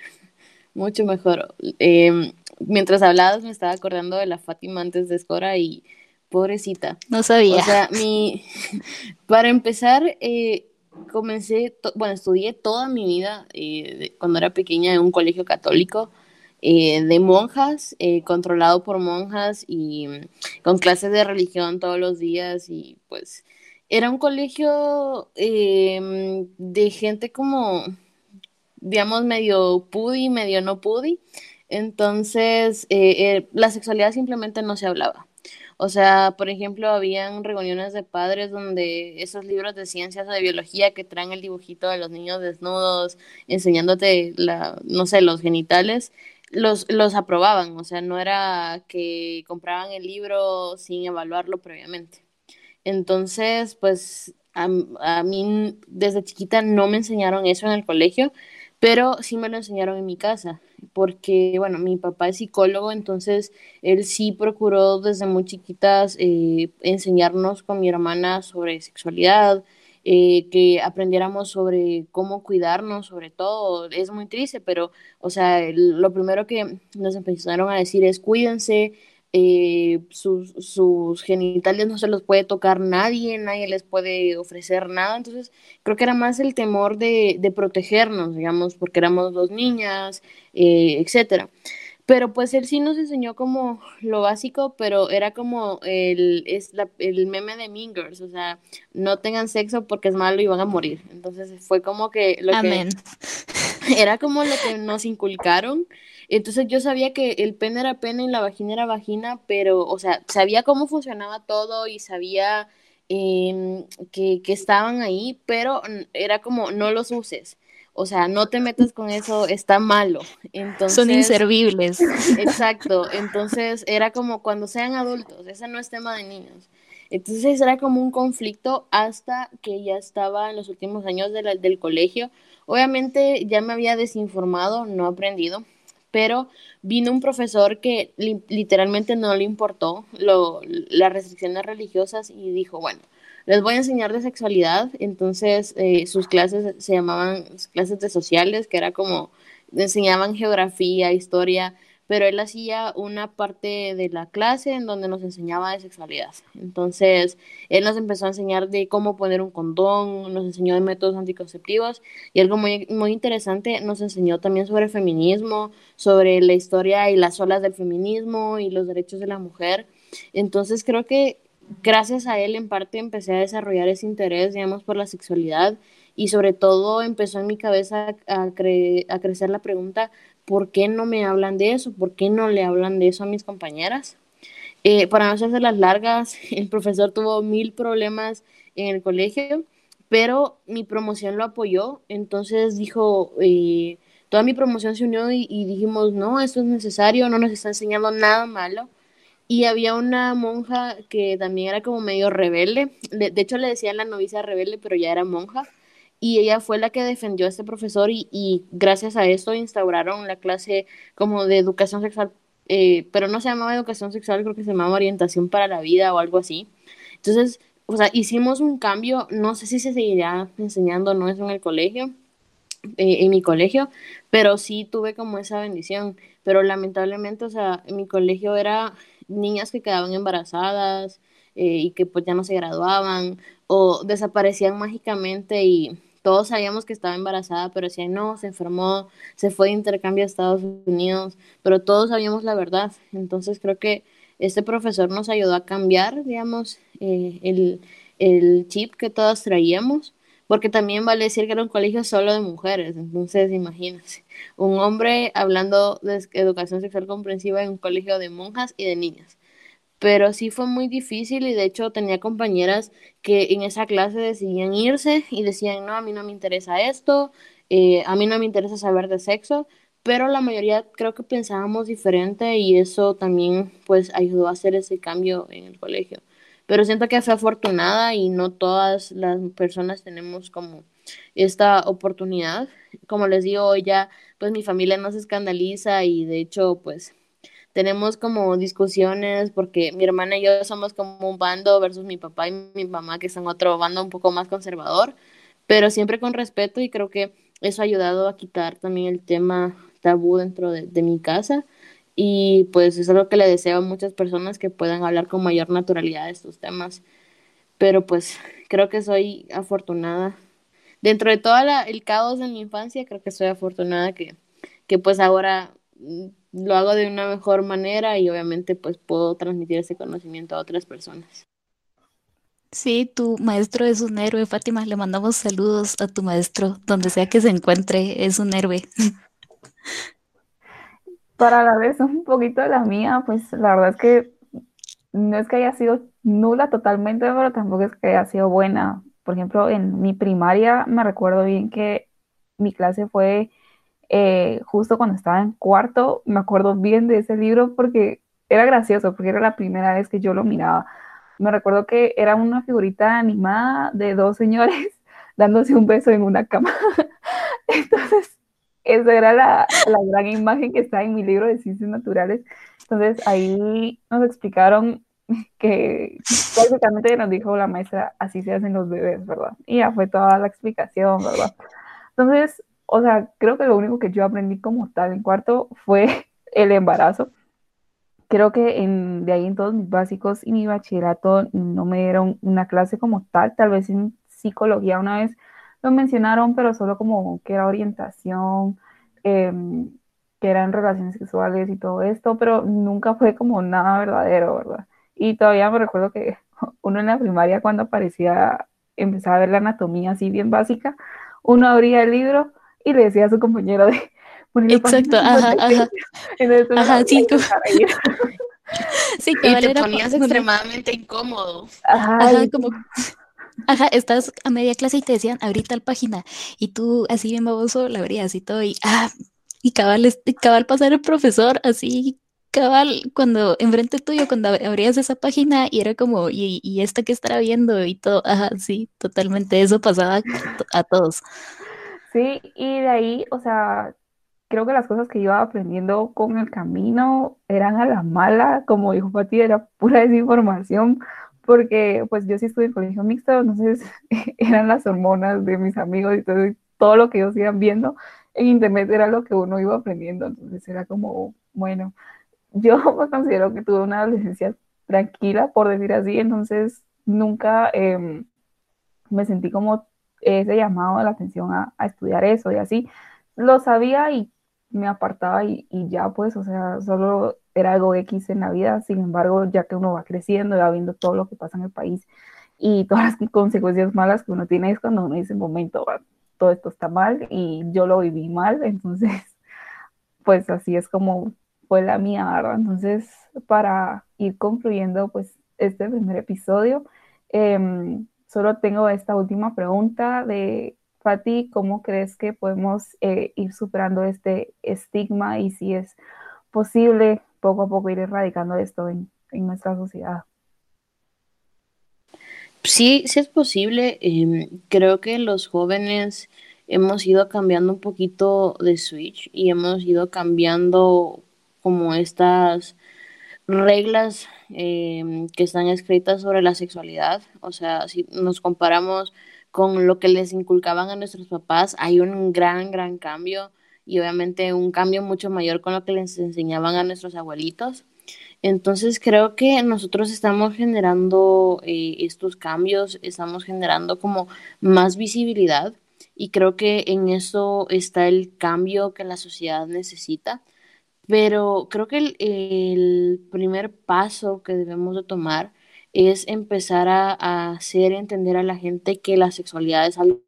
Mucho mejor. Em, mientras hablabas me estaba acordando de la Fátima antes de Escora y pobrecita. No sabía. O sea, mi, para empezar, eh, comencé, bueno, estudié toda mi vida eh, cuando era pequeña en un colegio católico eh, de monjas, controlado por monjas y mm, con clases de religión todos los días y pues era un colegio em, de gente como, digamos, medio pudi, medio no pudi. Entonces, eh, eh, la sexualidad simplemente no se hablaba. O sea, por ejemplo, habían reuniones de padres donde esos libros de ciencias o de biología que traen el dibujito de los niños desnudos, enseñándote, la, no sé, los genitales, los, los aprobaban. O sea, no era que compraban el libro sin evaluarlo previamente. Entonces, pues a, mí desde chiquita no me enseñaron eso en el colegio, pero sí me lo enseñaron en mi casa, porque, bueno, mi papá es psicólogo, entonces él sí procuró desde muy chiquitas eh, enseñarnos con mi hermana sobre sexualidad, eh, que aprendiéramos sobre cómo cuidarnos, sobre todo. Es muy triste, pero, o sea, lo primero que nos empezaron a decir es cuídense, eh, sus, sus, genitales no se los puede tocar nadie, nadie les puede ofrecer nada. Entonces, creo que era más el temor de, de protegernos, digamos, porque éramos dos niñas, eh, etcétera. Pero pues él sí nos enseñó como lo básico, pero era como el, es el meme de Mingers, o sea, no tengan sexo porque es malo y van a morir. Entonces fue como que lo que era como lo que nos inculcaron. Entonces yo sabía que el pene era pene y la vagina era vagina, pero, o sea, sabía cómo funcionaba todo y sabía em, que, que estaban ahí, pero era como no los uses o sea, no te metas con eso, está malo. Entonces, Son inservibles. Exacto, entonces era como cuando sean adultos, ese no es tema de niños. Entonces era como un conflicto hasta que ya estaba en los últimos años del colegio. Obviamente ya me había desinformado, no aprendido, pero vino un profesor que literalmente no le importó lo, las restricciones religiosas y dijo, bueno, les voy a enseñar de sexualidad, entonces eh, sus clases se llamaban clases de sociales, que era como, enseñaban geografía, historia, pero él hacía una parte de la clase en donde nos enseñaba de sexualidad. Entonces, él nos empezó a enseñar de cómo poner un condón, nos enseñó de métodos anticonceptivos y algo muy, muy interesante, nos enseñó también sobre feminismo, sobre la historia y las olas del feminismo y los derechos de la mujer. Entonces, creo que gracias a él en parte empecé a desarrollar ese interés, digamos, por la sexualidad y sobre todo empezó en mi cabeza a, crecer la pregunta, ¿por qué no me hablan de eso? ¿Por qué no le hablan de eso a mis compañeras? Eh, para no hacerse las largas, el profesor tuvo mil problemas en el colegio, pero mi promoción lo apoyó, entonces dijo, eh, toda mi promoción se unió y, y dijimos, no, esto es necesario, no nos está enseñando nada malo y había una monja que también era como medio rebelde. De, hecho, le decían la novicia rebelde, pero ya era monja. Y ella fue la que defendió a este profesor y, gracias a esto instauraron la clase como de educación sexual, eh, pero no se llamaba educación sexual, creo que se llamaba orientación para la vida o algo así. Entonces, o sea, hicimos un cambio, no sé si se seguirá enseñando no eso en el colegio, eh, en mi colegio, pero sí tuve como esa bendición. Pero lamentablemente, o sea, en mi colegio era niñas que quedaban embarazadas eh, y que pues ya no se graduaban o desaparecían mágicamente y todos sabíamos que estaba embarazada, pero decían, no, se enfermó, se fue de intercambio a Estados Unidos, pero todos sabíamos la verdad. Entonces creo que este profesor nos ayudó a cambiar, digamos, eh, el, el chip que todos traíamos porque también vale decir que era un colegio solo de mujeres, entonces imagínense, un hombre hablando de educación sexual comprensiva en un colegio de monjas y de niñas. Pero sí fue muy difícil y de hecho tenía compañeras que en esa clase decidían irse y decían, no, a mí no me interesa esto, eh, a mí no me interesa saber de sexo, pero la mayoría creo que pensábamos diferente y eso también pues ayudó a hacer ese cambio en el colegio pero siento que fue afortunada y no todas las personas tenemos como esta oportunidad. Como les digo, ya pues mi familia no se escandaliza y de hecho pues tenemos como discusiones porque mi hermana y yo somos como un bando versus mi papá y mi mamá que son otro bando un poco más conservador, pero siempre con respeto y creo que eso ha ayudado a quitar también el tema tabú dentro de, de mi casa y pues es algo que le deseo a muchas personas que puedan hablar con mayor naturalidad de estos temas. Pero pues creo que soy afortunada. Dentro de todo el caos de mi infancia, creo que soy afortunada que, que pues ahora mm, lo hago de una mejor manera y obviamente pues puedo transmitir ese conocimiento a otras personas. Sí, tu maestro es un héroe, Fátima. Le mandamos saludos a tu maestro, donde sea que se encuentre, es un héroe. para la vez un poquito de la mía, pues la verdad es que no es que haya sido nula totalmente, pero tampoco es que haya sido buena. Por ejemplo, en mi primaria me recuerdo bien que mi clase fue eh, justo cuando estaba en cuarto, me acuerdo bien de ese libro porque era gracioso, porque era la primera vez que yo lo miraba. me recuerdo que era una figurita animada de dos señores dándose un beso en una cama. Entonces, esa era la, la, gran imagen que está en mi libro de ciencias naturales. Entonces, ahí nos explicaron que básicamente nos dijo la maestra, así se hacen los bebés, ¿verdad? Y ya fue toda la explicación, ¿verdad? Entonces, o sea, creo que lo único que yo aprendí como tal en cuarto fue el embarazo. Creo que en, de ahí en todos mis básicos y mi bachillerato no me dieron una clase como tal, tal vez en psicología una vez lo mencionaron, pero solo como que era orientación, em, que eran relaciones sexuales y todo esto, pero nunca fue como nada verdadero, ¿verdad? Y todavía me recuerdo que uno en la primaria cuando aparecía, empezaba a ver la anatomía así bien básica, uno abría el libro y le decía a su compañero de Exacto, ajá, ajá. ajá, sí, sí, y te ponías extremadamente incómodo. Ajá, como Ajá, estás a media clase y te decían, ahorita tal página, y tú así bien baboso la abrías y todo, y ah, y cabal, cabal pasar el profesor así, cabal, cuando enfrente tuyo, cuando abrías esa página, y era como, y, y esta que estará viendo, y todo, ajá, sí, totalmente, eso pasaba a todos. Sí, y de ahí, o sea, creo que las cosas que iba aprendiendo con el camino eran a la mala, como dijo Pati, era pura desinformación, porque pues yo sí estuve en colegio mixto, entonces eran las hormonas de mis amigos y todo, todo lo que ellos iban viendo en internet era lo que uno iba aprendiendo, entonces era como, bueno, yo considero que tuve una adolescencia tranquila, por decir así, entonces nunca em, me sentí como ese llamado de la atención a, a, estudiar eso y así. Lo sabía y me apartaba y, y ya pues, o sea, solo era algo X en la vida, sin embargo, ya que uno va creciendo y va viendo todo lo que pasa en el país y todas las consecuencias malas que uno tiene es cuando uno dice, momento, todo esto está mal y yo lo viví mal, entonces, pues así es como fue la mía, ¿verdad? Entonces, para ir concluyendo, pues, este primer episodio, eh, solo tengo esta última pregunta de Fati, ¿cómo crees que podemos eh, ir superando este estigma y si es posible poco a poco ir erradicando esto en, nuestra sociedad. Sí, sí es posible. Em, creo que los jóvenes hemos ido cambiando un poquito de switch y hemos ido cambiando como estas reglas em, que están escritas sobre la sexualidad. O sea, si nos comparamos con lo que les inculcaban a nuestros papás, hay un gran, gran cambio y obviamente un cambio mucho mayor con lo que les enseñaban a nuestros abuelitos. Entonces creo que nosotros estamos generando eh, estos cambios, estamos generando como más visibilidad y creo que en eso está el cambio que la sociedad necesita. Pero creo que el, el primer paso que debemos de tomar es empezar a, hacer entender a la gente que la sexualidad es algo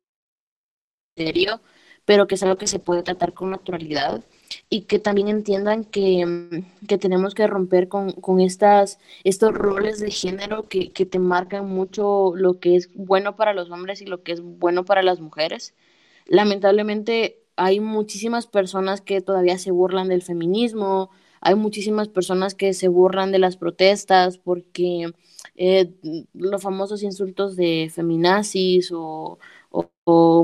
serio, pero que es algo que se puede tratar con naturalidad y que también entiendan que, mm, que tenemos que romper con, con, estas, estos roles de género que, que, te marcan mucho lo que es bueno para los hombres y lo que es bueno para las mujeres. Lamentablemente hay muchísimas personas que todavía se burlan del feminismo, hay muchísimas personas que se burlan de las protestas porque eh, los famosos insultos de feminazis o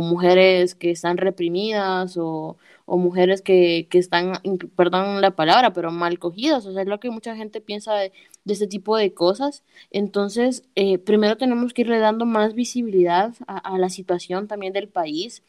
mujeres que están reprimidas o, mujeres que, están, perdón la palabra, pero mal cogidas, o sea, es lo que mucha gente piensa de, este tipo de cosas. Entonces, eh, primero tenemos que irle dando más visibilidad a la situación también del país.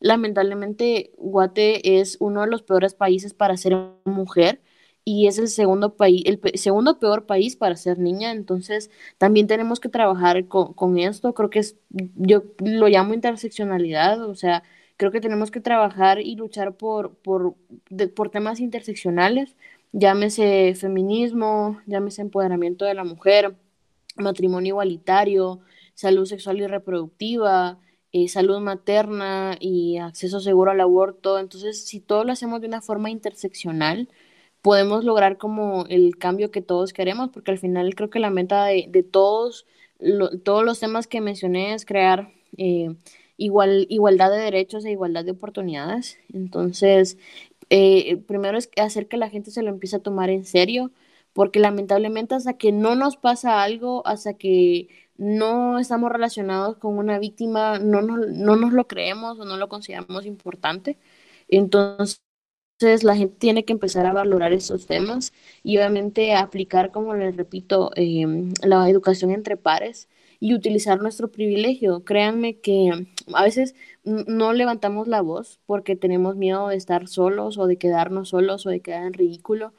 Lamentablemente, Guate es uno de los peores países para ser mujer y es el segundo país, el segundo peor país para ser niña, entonces también tenemos que trabajar con, esto, creo que es, yo lo llamo interseccionalidad, o sea, creo que tenemos que trabajar y luchar por, por, por temas interseccionales, llámese feminismo, llámese empoderamiento de la mujer, matrimonio igualitario, salud sexual y reproductiva, eh, salud materna y acceso seguro al aborto. Entonces, si todo lo hacemos de una forma interseccional, podemos lograr como el cambio que todos queremos, porque al final creo que la meta de, todos, todos los temas que mencioné es crear eh, igual, igualdad de derechos e igualdad de oportunidades. Entonces, eh, primero es hacer que la gente se lo empiece a tomar en serio, porque lamentablemente hasta que no nos pasa algo, hasta que no estamos relacionados con una víctima, no nos, no nos lo creemos o no lo consideramos importante. Entonces, la gente tiene que empezar a valorar estos temas y obviamente aplicar, como les repito, em, la educación entre pares y utilizar nuestro privilegio. Créanme que a veces no levantamos la voz porque tenemos miedo de estar solos o de quedarnos solos o de quedar en ridículo,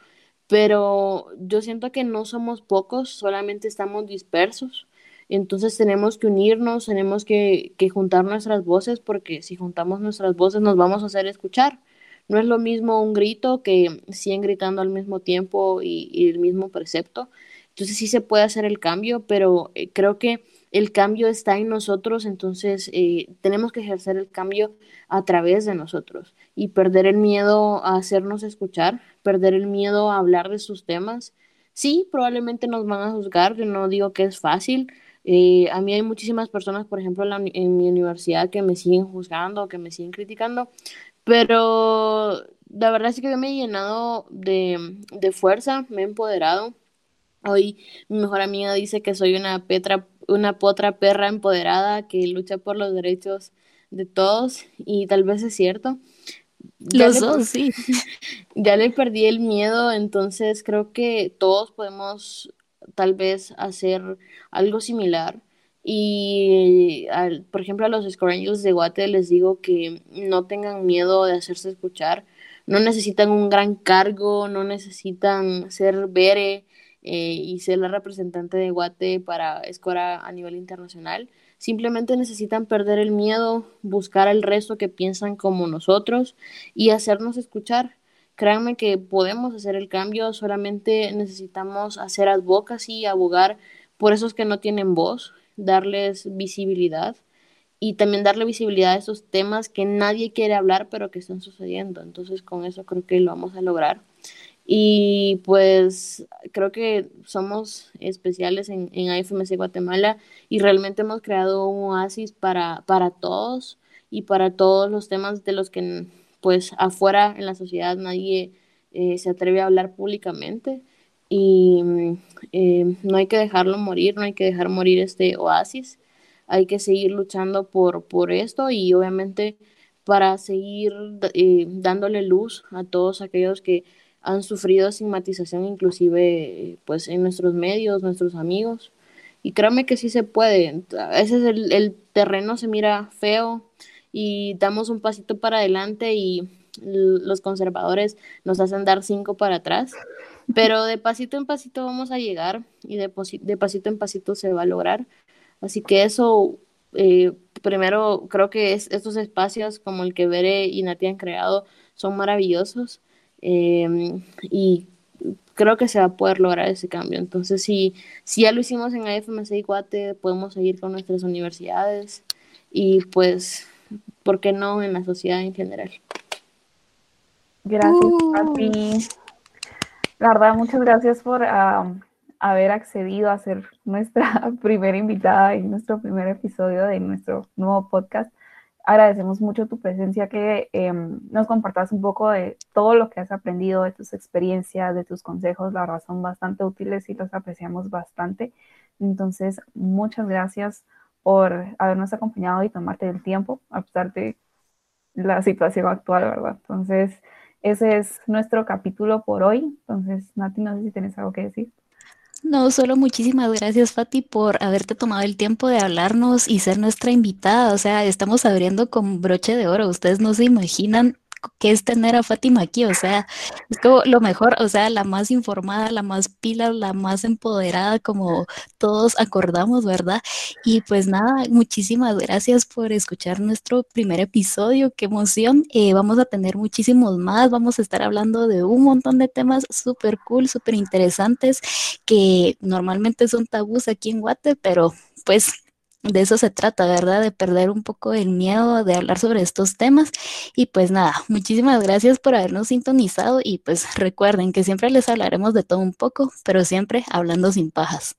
pero yo siento que no somos pocos, solamente estamos dispersos. Entonces tenemos que unirnos, tenemos que, juntar nuestras voces porque si juntamos nuestras voces nos vamos a hacer escuchar. No es lo mismo un grito que 100 gritando al mismo tiempo y, el mismo precepto. Entonces sí se puede hacer el cambio, pero eh, creo que el cambio está en nosotros, entonces eh, tenemos que ejercer el cambio a través de nosotros y perder el miedo a hacernos escuchar, perder el miedo a hablar de sus temas. Sí, probablemente nos van a juzgar, yo no digo que es fácil. Eh, a mí hay muchísimas personas, por ejemplo, en, en mi universidad que me siguen juzgando, que me siguen criticando, pero la verdad es que yo me he llenado de, de fuerza, me he empoderado. Hoy mi mejor amiga dice que soy una petra, una potra perra empoderada que lucha por los derechos de todos y tal vez es cierto. los dos, sí. Ya le perdí el miedo, entonces creo que todos podemos tal vez hacer algo similar. Y, por ejemplo, a los Score de Guate les digo que no tengan miedo de hacerse escuchar. No necesitan un gran cargo, no necesitan ser Bere eh, y ser la representante de Guate para Escora a nivel internacional. Simplemente necesitan perder el miedo, buscar al resto que piensan como nosotros y hacernos escuchar. Créanme que podemos hacer el cambio, solamente necesitamos hacer advocacy, abogar por esos que no tienen voz, darles visibilidad y también darle visibilidad a esos temas que nadie quiere hablar pero que están sucediendo. Entonces con eso creo que lo vamos a lograr. Y pues creo que somos especiales en, en AFMC Guatemala y realmente hemos creado un oasis para, para todos y para todos los temas de los que pues afuera en la sociedad nadie eh, se atreve a hablar públicamente y eh, no hay que dejarlo morir, no hay que dejar morir este oasis, hay que seguir luchando por, por esto y obviamente para seguir eh, dándole luz a todos aquellos que han sufrido estigmatización inclusive pues en nuestros medios, nuestros amigos. Y créanme que sí se puede. A veces el terreno se mira feo y damos un pasito para adelante y los conservadores nos hacen dar cinco para atrás. Pero de pasito en pasito vamos a llegar y de, de pasito en pasito se va a lograr. Así que eso, eh, primero, creo que es, estos espacios como el que Bere y Nati han creado son maravillosos em, y creo que se va a poder lograr ese cambio. Entonces, si, si ya lo hicimos en AFMC y Guate, podemos seguir con nuestras universidades y pues, ¿por qué no en la sociedad en general? Gracias, uh. La verdad, muchas gracias por haber accedido a ser nuestra primera invitada en nuestro primer episodio de nuestro nuevo podcast. Agradecemos mucho tu presencia, que em, nos compartas un poco de todo lo que has aprendido, de tus experiencias, de tus consejos. La verdad, son bastante útiles y los apreciamos bastante. Entonces, muchas gracias por habernos acompañado y tomarte el tiempo, a pesar de la situación actual, ¿verdad? Entonces, ese es nuestro capítulo por hoy. Entonces, Nati, no sé si tienes algo que decir. No, solo muchísimas gracias, Fati, por haberte tomado el tiempo de hablarnos y ser nuestra invitada. O sea, estamos abriendo con broche de oro. Ustedes no se imaginan que es tener a Fátima aquí, o sea, es como lo mejor, o sea, la más informada, la más pila, la más empoderada, como todos acordamos, ¿verdad? Y pues nada, muchísimas gracias por escuchar nuestro primer episodio, qué emoción, eh, vamos a tener muchísimos más, vamos a estar hablando de un montón de temas súper cool, súper interesantes, que normalmente son tabús aquí en Guate, pero pues de eso se trata, ¿verdad? De perder un poco el miedo, de hablar sobre estos temas. Y pues nada, muchísimas gracias por habernos sintonizado y pues recuerden que siempre les hablaremos de todo un poco, pero siempre hablando sin pajas.